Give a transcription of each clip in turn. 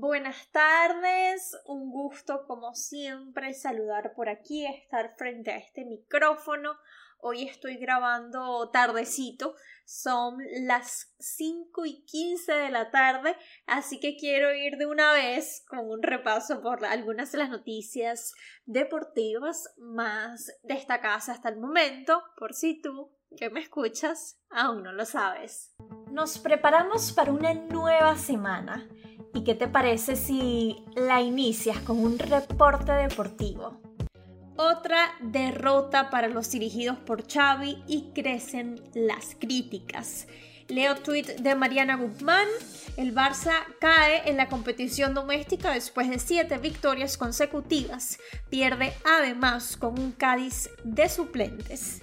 Buenas tardes, un gusto como siempre saludar por aquí, estar frente a este micrófono. Hoy estoy grabando tardecito, son las 5 y 15 de la tarde, así que quiero ir de una vez con un repaso por algunas de las noticias deportivas más destacadas hasta el momento, por si tú que me escuchas aún no lo sabes. Nos preparamos para una nueva semana ¿Y qué te parece si la inicias con un reporte deportivo? Otra derrota para los dirigidos por Xavi y crecen las críticas. Leo tweet de Mariana Guzmán. El Barça cae en la competición doméstica después de siete victorias consecutivas. Pierde además con un Cádiz de suplentes.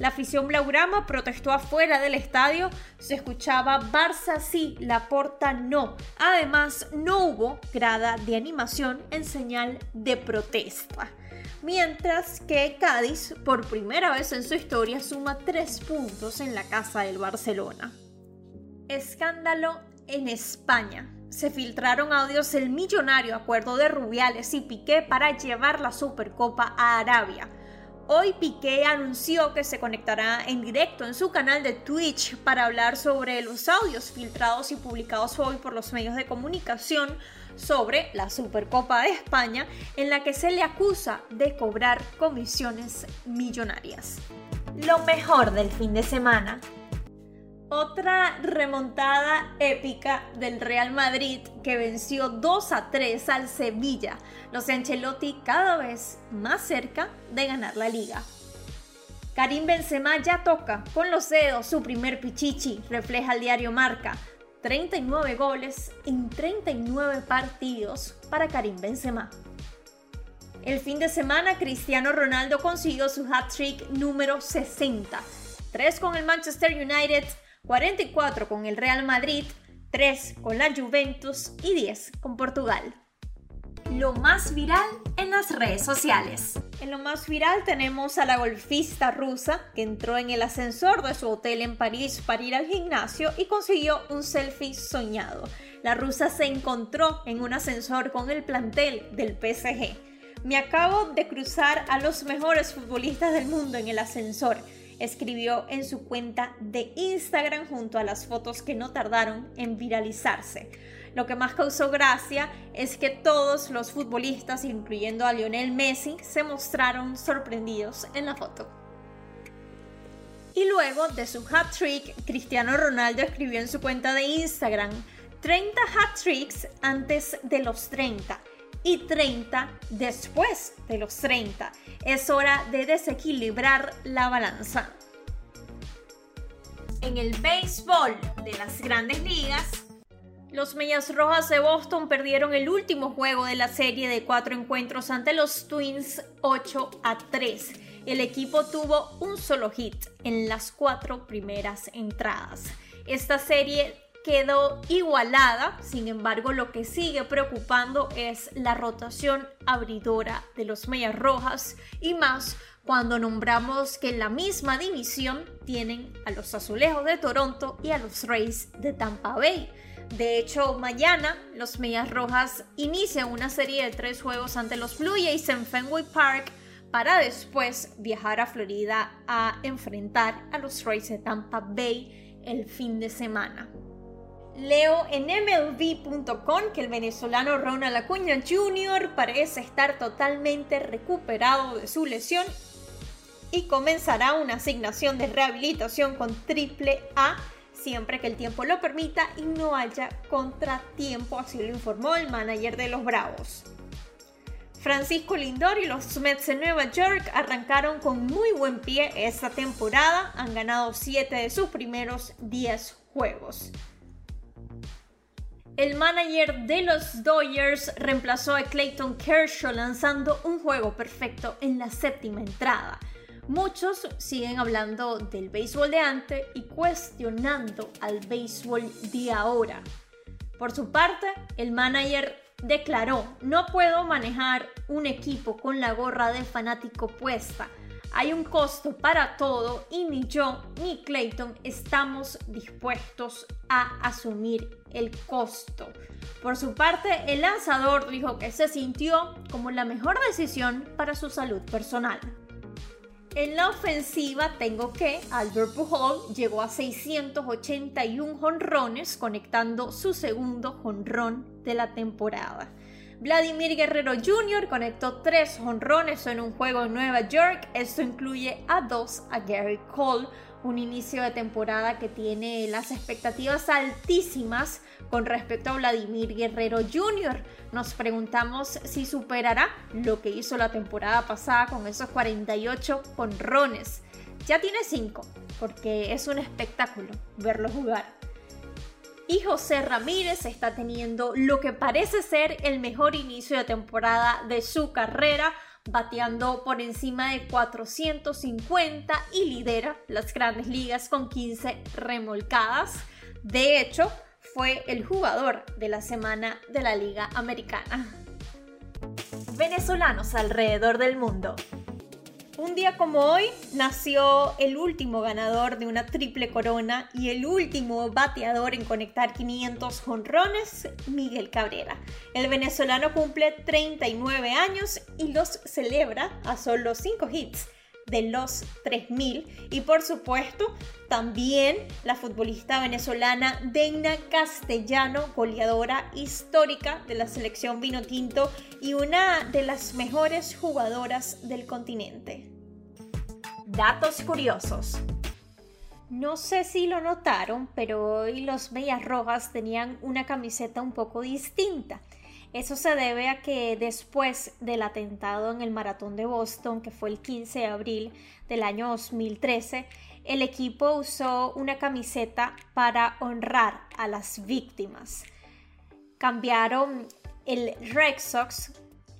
La afición blaugrama protestó afuera del estadio, se escuchaba Barça sí, la porta no. Además, no hubo grada de animación en señal de protesta. Mientras que Cádiz, por primera vez en su historia, suma tres puntos en la casa del Barcelona. Escándalo en España. Se filtraron audios del millonario acuerdo de Rubiales y Piqué para llevar la Supercopa a Arabia. Hoy Piqué anunció que se conectará en directo en su canal de Twitch para hablar sobre los audios filtrados y publicados hoy por los medios de comunicación sobre la Supercopa de España en la que se le acusa de cobrar comisiones millonarias. Lo mejor del fin de semana otra remontada épica del Real Madrid que venció 2 a 3 al Sevilla. Los Ancelotti cada vez más cerca de ganar la liga. Karim Benzema ya toca con los dedos su primer pichichi, refleja el diario Marca. 39 goles en 39 partidos para Karim Benzema. El fin de semana Cristiano Ronaldo consiguió su hat-trick número 60. 3 con el Manchester United, 44 con el Real Madrid, 3 con la Juventus y 10 con Portugal. Lo más viral en las redes sociales. En lo más viral tenemos a la golfista rusa que entró en el ascensor de su hotel en París para ir al gimnasio y consiguió un selfie soñado. La rusa se encontró en un ascensor con el plantel del PSG. Me acabo de cruzar a los mejores futbolistas del mundo en el ascensor escribió en su cuenta de Instagram junto a las fotos que no tardaron en viralizarse. Lo que más causó gracia es que todos los futbolistas, incluyendo a Lionel Messi, se mostraron sorprendidos en la foto. Y luego de su hat trick, Cristiano Ronaldo escribió en su cuenta de Instagram 30 hat tricks antes de los 30 y 30 después de los 30. Es hora de desequilibrar la balanza. En el béisbol de las grandes ligas, los Medias Rojas de Boston perdieron el último juego de la serie de cuatro encuentros ante los Twins 8 a 3. El equipo tuvo un solo hit en las cuatro primeras entradas. Esta serie quedó igualada, sin embargo lo que sigue preocupando es la rotación abridora de los Medias Rojas y más cuando nombramos que en la misma división tienen a los Azulejos de Toronto y a los Rays de Tampa Bay. De hecho, mañana los Medias Rojas inician una serie de tres juegos ante los Blue Jays en Fenway Park para después viajar a Florida a enfrentar a los Rays de Tampa Bay el fin de semana. Leo en MLB.com que el venezolano Ronald Acuña Jr. parece estar totalmente recuperado de su lesión y comenzará una asignación de rehabilitación con triple A siempre que el tiempo lo permita y no haya contratiempo, así lo informó el manager de los Bravos. Francisco Lindor y los Mets de Nueva York arrancaron con muy buen pie esta temporada, han ganado 7 de sus primeros 10 juegos. El manager de los Dodgers reemplazó a Clayton Kershaw lanzando un juego perfecto en la séptima entrada. Muchos siguen hablando del béisbol de antes y cuestionando al béisbol de ahora. Por su parte, el manager declaró, no puedo manejar un equipo con la gorra de fanático puesta. Hay un costo para todo y ni yo ni Clayton estamos dispuestos a asumir el costo. Por su parte, el lanzador dijo que se sintió como la mejor decisión para su salud personal. En la ofensiva tengo que Albert Pujol llegó a 681 jonrones conectando su segundo jonrón de la temporada. Vladimir Guerrero Jr. conectó tres jonrones en un juego en Nueva York. Esto incluye a dos a Gary Cole, un inicio de temporada que tiene las expectativas altísimas con respecto a Vladimir Guerrero Jr. Nos preguntamos si superará lo que hizo la temporada pasada con esos 48 jonrones. Ya tiene 5, porque es un espectáculo verlo jugar y José Ramírez está teniendo lo que parece ser el mejor inicio de temporada de su carrera, bateando por encima de 450 y lidera las grandes ligas con 15 remolcadas. De hecho, fue el jugador de la semana de la Liga Americana. Venezolanos alrededor del mundo. Un día como hoy nació el último ganador de una triple corona y el último bateador en conectar 500 jonrones, Miguel Cabrera. El venezolano cumple 39 años y los celebra a solo 5 hits de los 3000 y por supuesto también la futbolista venezolana Deina Castellano, goleadora histórica de la selección vino tinto y una de las mejores jugadoras del continente. Datos curiosos. No sé si lo notaron, pero hoy los Medias Rojas tenían una camiseta un poco distinta. Eso se debe a que después del atentado en el maratón de Boston, que fue el 15 de abril del año 2013, el equipo usó una camiseta para honrar a las víctimas. Cambiaron el Red Sox,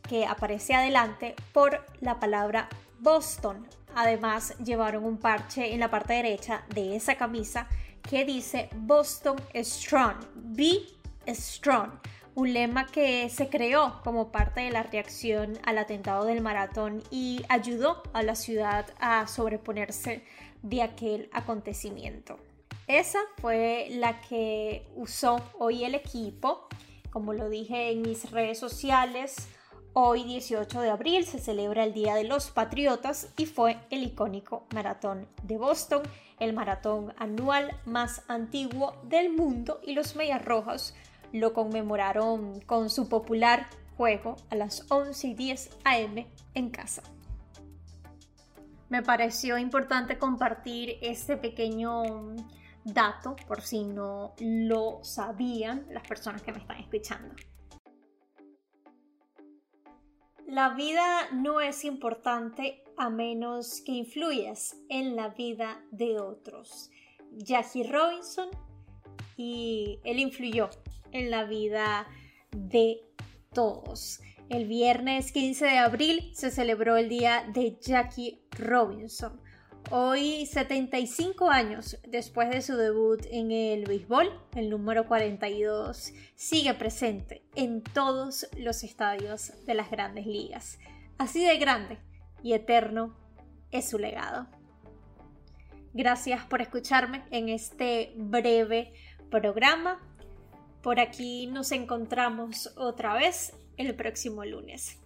que aparece adelante, por la palabra Boston. Además, llevaron un parche en la parte derecha de esa camisa que dice Boston Strong. Be Strong un lema que se creó como parte de la reacción al atentado del maratón y ayudó a la ciudad a sobreponerse de aquel acontecimiento. Esa fue la que usó hoy el equipo, como lo dije en mis redes sociales. Hoy 18 de abril se celebra el Día de los Patriotas y fue el icónico maratón de Boston, el maratón anual más antiguo del mundo y los Medias Rojas lo conmemoraron con su popular juego a las 11 y 10 am en casa. Me pareció importante compartir este pequeño dato por si no lo sabían las personas que me están escuchando. La vida no es importante a menos que influyas en la vida de otros. Jackie Robinson y él influyó en la vida de todos. El viernes 15 de abril se celebró el día de Jackie Robinson. Hoy, 75 años después de su debut en el béisbol, el número 42 sigue presente en todos los estadios de las grandes ligas. Así de grande y eterno es su legado. Gracias por escucharme en este breve programa. Por aquí nos encontramos otra vez el próximo lunes.